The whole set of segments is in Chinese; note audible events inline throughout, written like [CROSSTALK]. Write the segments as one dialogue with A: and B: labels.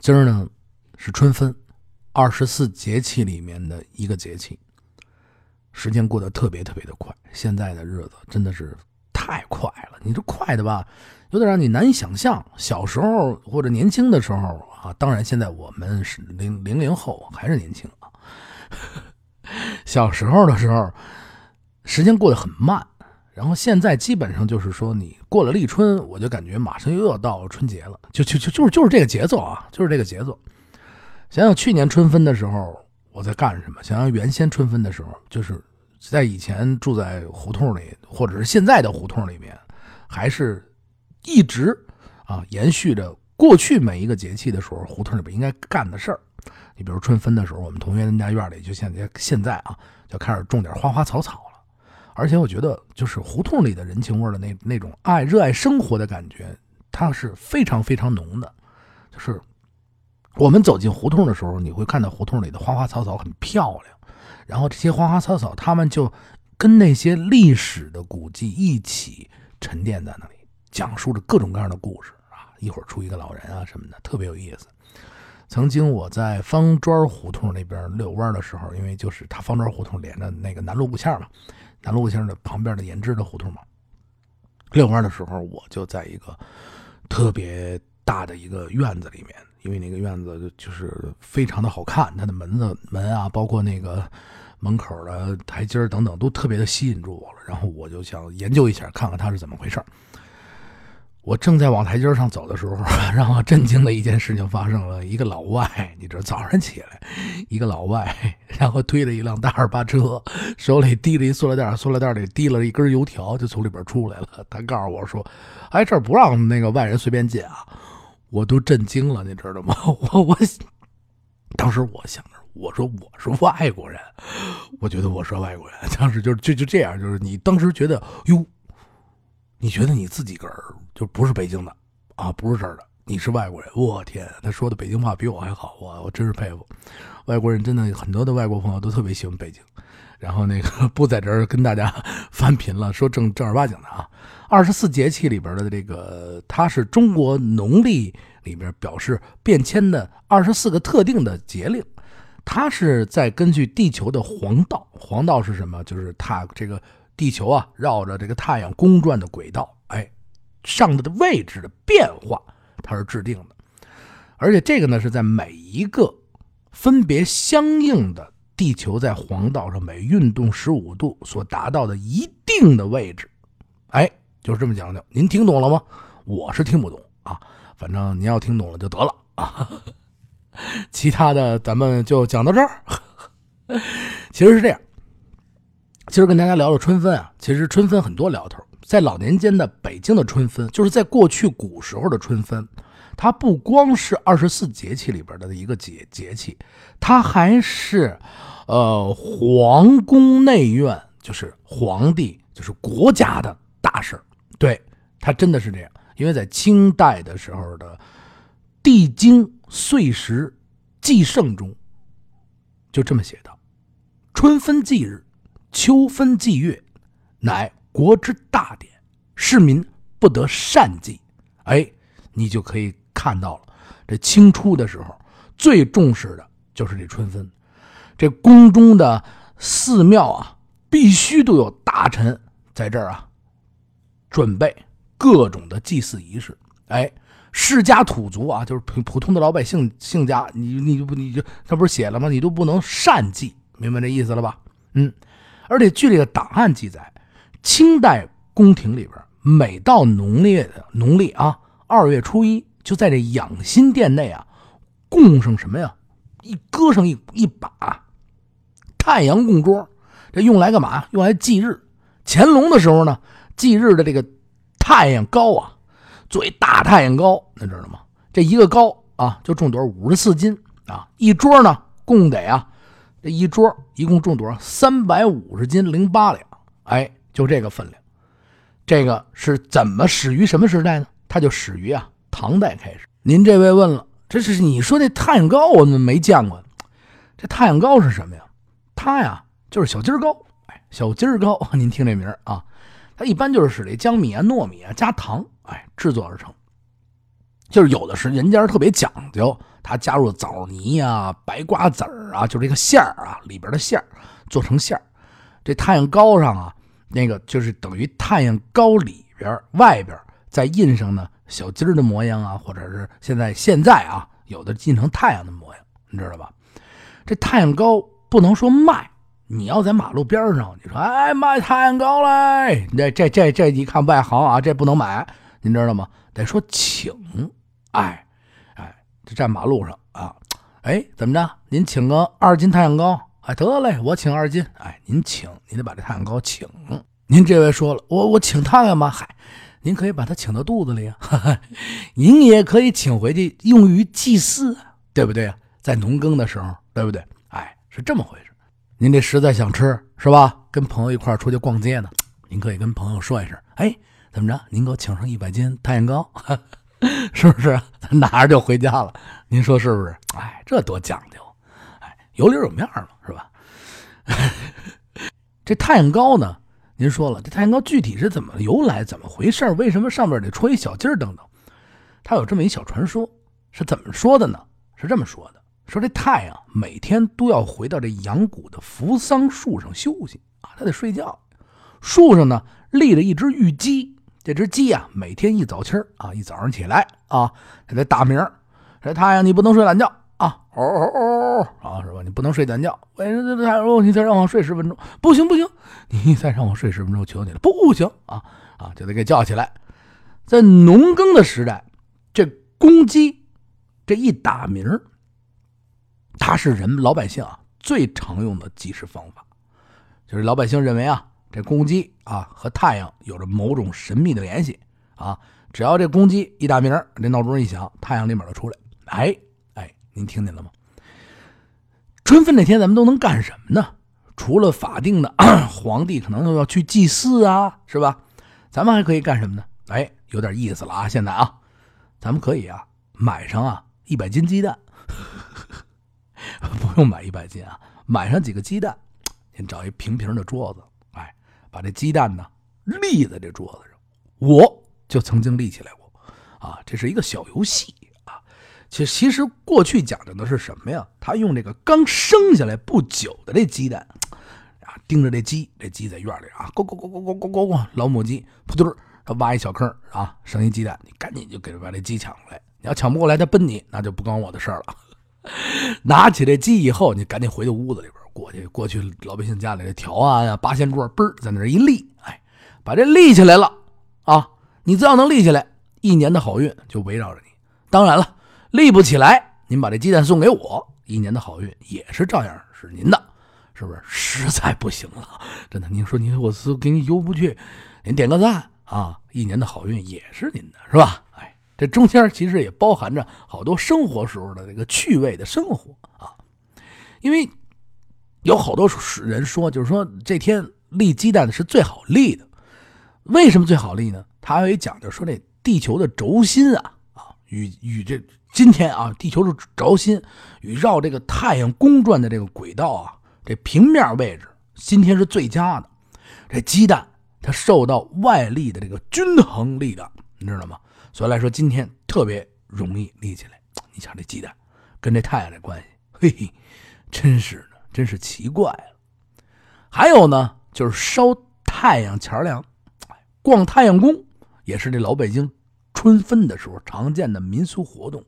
A: 今儿呢是春分，二十四节气里面的一个节气。时间过得特别特别的快，现在的日子真的是太快了。你这快的吧，有点让你难以想象。小时候或者年轻的时候啊，当然现在我们是零零零后，还是年轻啊。[LAUGHS] 小时候的时候，时间过得很慢。然后现在基本上就是说，你过了立春，我就感觉马上又要到春节了，就就就就是就是这个节奏啊，就是这个节奏。想想去年春分的时候我在干什么？想想原先春分的时候，就是在以前住在胡同里，或者是现在的胡同里面，还是一直啊延续着过去每一个节气的时候，胡同里边应该干的事儿。你比如春分的时候，我们同学家院里就现在现在啊，就开始种点花花草草。而且我觉得，就是胡同里的人情味的那那种爱、热爱生活的感觉，它是非常非常浓的。就是我们走进胡同的时候，你会看到胡同里的花花草草很漂亮，然后这些花花草草，它们就跟那些历史的古迹一起沉淀在那里，讲述着各种各样的故事啊。一会儿出一个老人啊什么的，特别有意思。曾经我在方庄胡同那边遛弯的时候，因为就是它方庄胡同连着那个南锣鼓巷嘛。南路巷的旁边的延枝的胡同嘛，遛弯的时候，我就在一个特别大的一个院子里面，因为那个院子就是非常的好看，它的门子门啊，包括那个门口的台阶等等，都特别的吸引住我了。然后我就想研究一下，看看它是怎么回事我正在往台阶上走的时候，[LAUGHS] 让我震惊的一件事情发生了。一个老外，你知道，早上起来，一个老外，然后推了一辆大二八车，手里提了一塑料袋，塑料袋里提了一根油条，就从里边出来了。他告诉我说：“哎，这儿不让那个外人随便进啊！”我都震惊了，你知道吗？[LAUGHS] 我我，当时我想着，我说我是外国人，我觉得我是外国人。当时就就就这样，就是你当时觉得哟。你觉得你自己个儿就不是北京的啊？不是这儿的，你是外国人。我天，他说的北京话比我还好，我我真是佩服。外国人真的很多的外国朋友都特别喜欢北京。然后那个 [LAUGHS] 不在这儿跟大家 [LAUGHS] 翻频了，说正正儿八经的啊。二十四节气里边的这个，它是中国农历里边表示变迁的二十四个特定的节令。它是在根据地球的黄道，黄道是什么？就是它这个。地球啊，绕着这个太阳公转的轨道，哎，上的位置的变化，它是制定的。而且这个呢，是在每一个分别相应的地球在黄道上每运动十五度所达到的一定的位置，哎，就是这么讲究。您听懂了吗？我是听不懂啊，反正您要听懂了就得了啊。[LAUGHS] 其他的咱们就讲到这儿。[LAUGHS] 其实是这样。今儿跟大家聊聊春分啊，其实春分很多聊头。在老年间的北京的春分，就是在过去古时候的春分，它不光是二十四节气里边的一个节节气，它还是，呃，皇宫内院，就是皇帝，就是国家的大事对，它真的是这样。因为在清代的时候的《帝京岁时纪圣》中，就这么写的：“春分祭日。”秋分祭月，乃国之大典，市民不得擅祭。哎，你就可以看到了，这清初的时候最重视的就是这春分。这宫中的寺庙啊，必须都有大臣在这儿啊，准备各种的祭祀仪式。哎，世家土族啊，就是普普通的老百姓姓家，你你就不你就他不是写了吗？你都不能擅祭，明白这意思了吧？嗯。而且据这个档案记载，清代宫廷里边，每到农历的农历啊二月初一，就在这养心殿内啊，供上什么呀？一搁上一一把太阳供桌，这用来干嘛？用来祭日。乾隆的时候呢，祭日的这个太阳糕啊，最大太阳糕，你知道吗？这一个糕啊，就重多少？五十四斤啊！一桌呢，供得啊。这一桌一共重多少？三百五十斤零八两，哎，就这个分量。这个是怎么始于什么时代呢？它就始于啊唐代开始。您这位问了，这是你说那太阳糕，我们没见过。这太阳糕是什么呀？它呀就是小鸡儿糕，哎，小鸡儿糕，[LAUGHS] 您听这名啊，它一般就是使这江米啊、糯米啊加糖，哎，制作而成。就是有的是人家特别讲究，他加入枣泥呀、白瓜子儿啊，就这个馅儿啊里边的馅儿做成馅儿。这太阳糕上啊，那个就是等于太阳糕里边外边再印上呢小鸡儿的模样啊，或者是现在现在啊有的印成太阳的模样，你知道吧？这太阳糕不能说卖。你要在马路边上，你说哎卖太阳糕嘞，这这这这一看外行啊，这不能买，您知道吗？得说请，哎哎，这站马路上啊，哎怎么着？您请个二斤太阳糕，哎得嘞，我请二斤，哎您请，您得把这太阳糕请。您这位说了，我我请他干嘛？嗨，您可以把他请到肚子里啊，[LAUGHS] 您也可以请回去用于祭祀，对不对啊？在农耕的时候，对不对？哎，是这么回事。您这实在想吃是吧？跟朋友一块出去逛街呢，您可以跟朋友说一声：“哎，怎么着？您给我请上一百斤太阳糕，[LAUGHS] 是不是？[LAUGHS] 拿着就回家了。您说是不是？哎，这多讲究！哎，有理有面嘛，是吧？[LAUGHS] 这太阳糕呢？您说了，这太阳糕具体是怎么由来？怎么回事？为什么上面得戳一小鸡儿？等等，它有这么一小传说，是怎么说的呢？是这么说的。说这太阳每天都要回到这阳谷的扶桑树上休息啊，他得睡觉。树上呢立着一只玉鸡，这只鸡啊每天一早清啊，一早上起来啊，它得打鸣这太阳你不能睡懒觉啊，哦哦哦啊，是吧？你不能睡懒觉。为什么太阳？你再让我睡十分钟，不行不行，你 [LAUGHS] 再让我睡十分钟，我求你了，不行啊啊，就得给叫起来。在农耕的时代，这公鸡这一打鸣它是人老百姓啊最常用的计时方法，就是老百姓认为啊，这公鸡啊和太阳有着某种神秘的联系啊。只要这公鸡一打鸣，这闹钟一响，太阳立马就出来。哎哎，您听见了吗？春分那天咱们都能干什么呢？除了法定的 [COUGHS] 皇帝可能都要去祭祀啊，是吧？咱们还可以干什么呢？哎，有点意思了啊！现在啊，咱们可以啊买上啊一百斤鸡蛋。[LAUGHS] 不用买一百斤啊，买上几个鸡蛋，先找一平平的桌子，把这鸡蛋呢立在这桌子上。我就曾经立起来过，啊，这是一个小游戏啊。其实其实过去讲究的是什么呀？他用这个刚生下来不久的这鸡蛋，啊，盯着这鸡，这鸡在院里啊，咕咕咕咕咕咕咕咕，老母鸡扑通，他挖一小坑啊，生一鸡蛋，你赶紧就给把这鸡抢过来。你要抢不过来，他奔你，那就不关我的事儿了。[LAUGHS] 拿起这鸡以后，你赶紧回到屋子里边，过去过去老百姓家里这条啊呀八仙桌，嘣在那一立，哎，把这立起来了啊！你只要能立起来，一年的好运就围绕着你。当然了，立不起来，您把这鸡蛋送给我，一年的好运也是照样是您的，是不是？实在不行了，真的，您说您我是给你邮不去，您点个赞啊，一年的好运也是您的，是吧？哎。这中间其实也包含着好多生活时候的这个趣味的生活啊，因为有好多人说，就是说这天立鸡蛋是最好立的。为什么最好立呢？他还有一讲究，说这地球的轴心啊啊，与与这今天啊地球的轴心与绕这个太阳公转的这个轨道啊，这平面位置今天是最佳的。这鸡蛋它受到外力的这个均衡力量，你知道吗？所以来说，今天特别容易立起来。你瞧这鸡蛋，跟这太阳的关系，嘿嘿，真是，真是奇怪了。还有呢，就是烧太阳钱粮，逛太阳宫，也是这老北京春分的时候常见的民俗活动。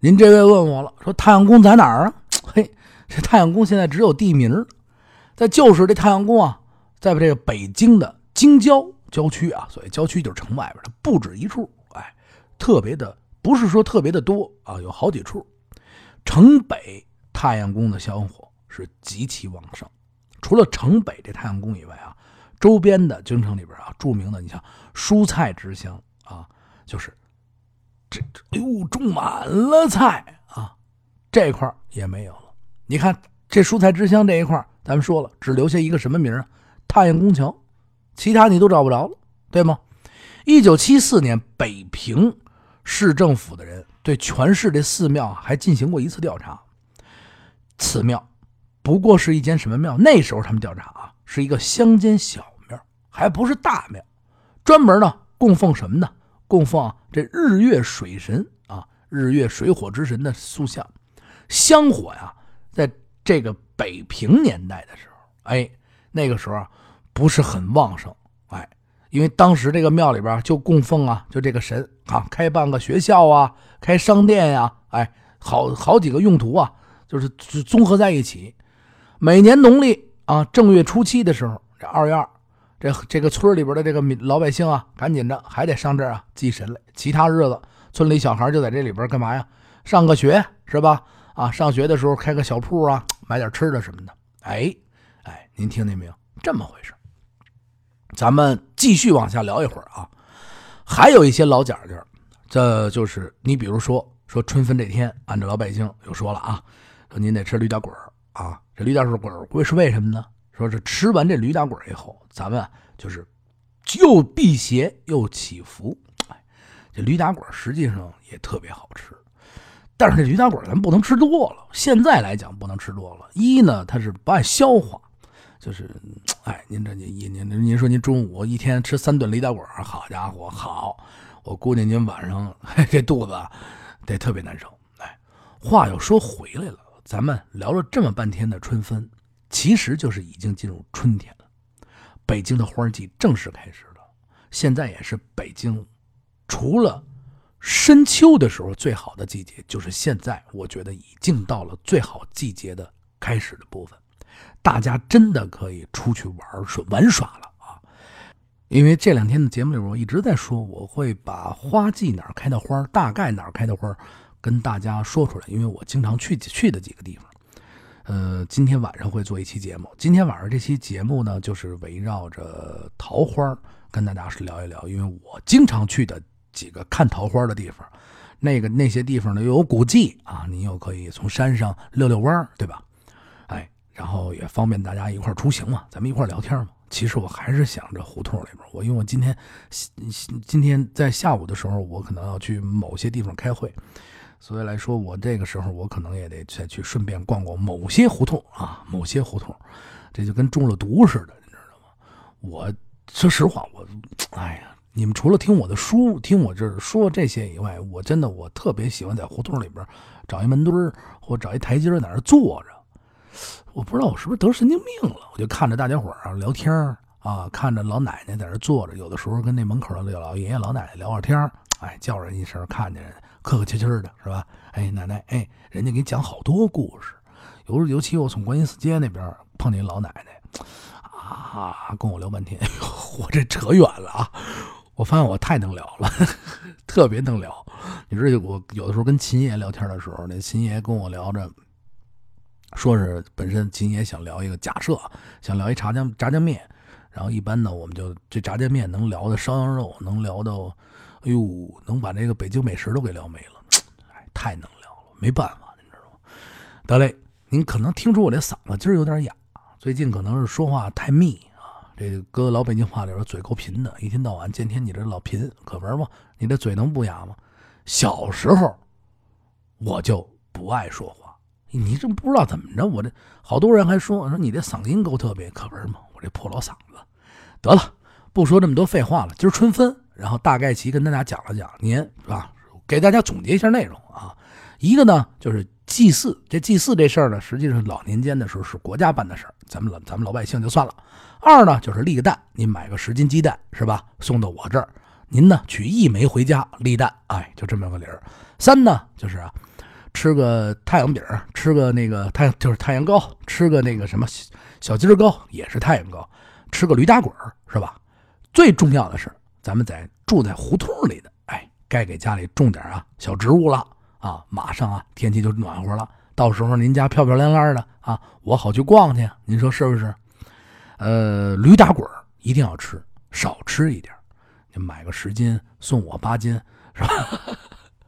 A: 您这位问我了，说太阳宫在哪儿啊？[LAUGHS] 嘿，这太阳宫现在只有地名，在旧时这太阳宫啊，在这个北京的京郊郊区啊，所谓郊区就是城外边，它不止一处。哎特别的不是说特别的多啊，有好几处。城北太阳宫的香火是极其旺盛。除了城北这太阳宫以外啊，周边的京城里边啊，著名的你像蔬菜之乡啊，就是这哎呦种满了菜啊，这块也没有了。你看这蔬菜之乡这一块，咱们说了，只留下一个什么名啊？太阳宫桥，其他你都找不着了，对吗？一九七四年北平。市政府的人对全市这寺庙还进行过一次调查。此庙不过是一间什么庙？那时候他们调查啊，是一个乡间小庙，还不是大庙。专门呢供奉什么呢？供奉这日月水神啊，日月水火之神的塑像。香火呀，在这个北平年代的时候，哎，那个时候不是很旺盛，哎，因为当时这个庙里边就供奉啊，就这个神啊，开办个学校啊，开商店呀，哎，好好几个用途啊，就是综合在一起。每年农历啊正月初七的时候，这二月二，这这个村里边的这个民老百姓啊，赶紧着还得上这儿啊祭神来。其他日子，村里小孩就在这里边干嘛呀？上个学是吧？啊，上学的时候开个小铺啊，买点吃的什么的。哎，哎，您听见没有？这么回事。咱们继续往下聊一会儿啊。还有一些老讲究，这就是你比如说说春分这天，按照老百姓又说了啊，说您得吃驴打滚啊。这驴打滚儿会是为什么呢？说是吃完这驴打滚以后，咱们就是又辟邪又祈福。哎，这驴打滚实际上也特别好吃。但是这驴打滚咱不能吃多了。现在来讲不能吃多了。一呢，它是不爱消化，就是，哎，您这您您您您说您中午一天吃三顿驴打滚，好家伙，好，我估计您晚上 [LAUGHS] 这肚子得特别难受。哎，话又说回来了，咱们聊了这么半天的春分，其实就是已经进入春天了。北京的花季正式开始了。现在也是北京，除了。深秋的时候，最好的季节就是现在。我觉得已经到了最好季节的开始的部分，大家真的可以出去玩耍玩耍了啊！因为这两天的节目里，我一直在说，我会把花季哪儿开的花，大概哪儿开的花，跟大家说出来。因为我经常去去的几个地方，呃，今天晚上会做一期节目。今天晚上这期节目呢，就是围绕着桃花跟大家聊一聊，因为我经常去的。几个看桃花的地方，那个那些地方呢又有古迹啊，你又可以从山上溜溜弯对吧？哎，然后也方便大家一块出行嘛，咱们一块聊天嘛。其实我还是想着胡同里边，我因为我今天今天在下午的时候，我可能要去某些地方开会，所以来说，我这个时候我可能也得再去顺便逛逛某些胡同啊，某些胡同，这就跟中了毒似的，你知道吗？我说实话，我哎呀。你们除了听我的书，听我这说这些以外，我真的我特别喜欢在胡同里边找一门墩儿或找一台阶在那坐着。我不知道我是不是得神经病了，我就看着大家伙儿啊聊天儿啊，看着老奶奶在那坐着，有的时候跟那门口的老爷爷老奶奶聊会天儿哎，叫人一声，看见人客客气气的，是吧？哎，奶奶，哎，人家给你讲好多故事。尤尤其我从观音寺街那边碰见一老奶奶，啊，跟我聊半天，[LAUGHS] 我这扯远了啊。我发现我太能聊了，[LAUGHS] 特别能聊。你知道，我有的时候跟秦爷聊天的时候，那秦爷跟我聊着，说是本身秦爷想聊一个假设，想聊一炸酱炸酱面，然后一般呢，我们就这炸酱面能聊的烧羊肉，能聊到，哎呦，能把这个北京美食都给聊没了，[TSK] 哎，太能聊了，没办法，你知道吗？得嘞，您可能听出我这嗓子今儿有点哑，最近可能是说话太密啊。这搁老北京话里边，嘴够贫的，一天到晚见天你这老贫，可玩吗？你这嘴能不哑吗？小时候我就不爱说话，你这不知道怎么着，我这好多人还说说你这嗓音够特别，可玩吗？我这破老嗓子。得了，不说这么多废话了。今儿春分，然后大概其跟大家讲了讲，您是吧？给大家总结一下内容啊。一个呢就是祭祀，这祭祀这事儿呢，实际上老年间的时候是国家办的事儿，咱们老咱们老百姓就算了。二呢，就是立个蛋，您买个十斤鸡蛋是吧？送到我这儿，您呢取一枚回家立蛋，哎，就这么个理儿。三呢，就是啊，吃个太阳饼，吃个那个太就是太阳糕，吃个那个什么小鸡儿糕也是太阳糕，吃个驴打滚是吧？最重要的是，咱们在住在胡同里的，哎，该给家里种点啊小植物了啊，马上啊天气就暖和了，到时候您家漂漂亮亮的啊，我好去逛去，您说是不是？呃，驴打滚一定要吃，少吃一点你买个十斤，送我八斤，是吧？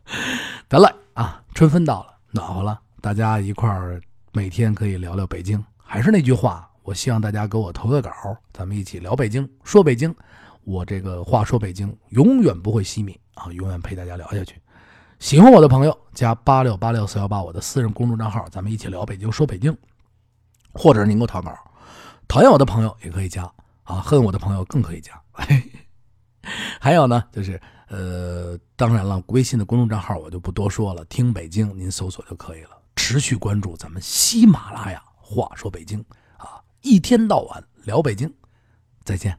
A: [LAUGHS] 得了啊，春分到了，暖和了，大家一块儿每天可以聊聊北京。还是那句话，我希望大家给我投个稿，咱们一起聊北京，说北京。我这个话说北京永远不会熄灭啊，永远陪大家聊下去。喜欢我的朋友加八六八六四幺八我的私人公众账号，咱们一起聊北京，说北京，或者是您给我投稿。讨厌我的朋友也可以加啊，恨我的朋友更可以加。[LAUGHS] 还有呢，就是呃，当然了，微信的公众账号我就不多说了，听北京您搜索就可以了。持续关注咱们喜马拉雅，话说北京啊，一天到晚聊北京，再见。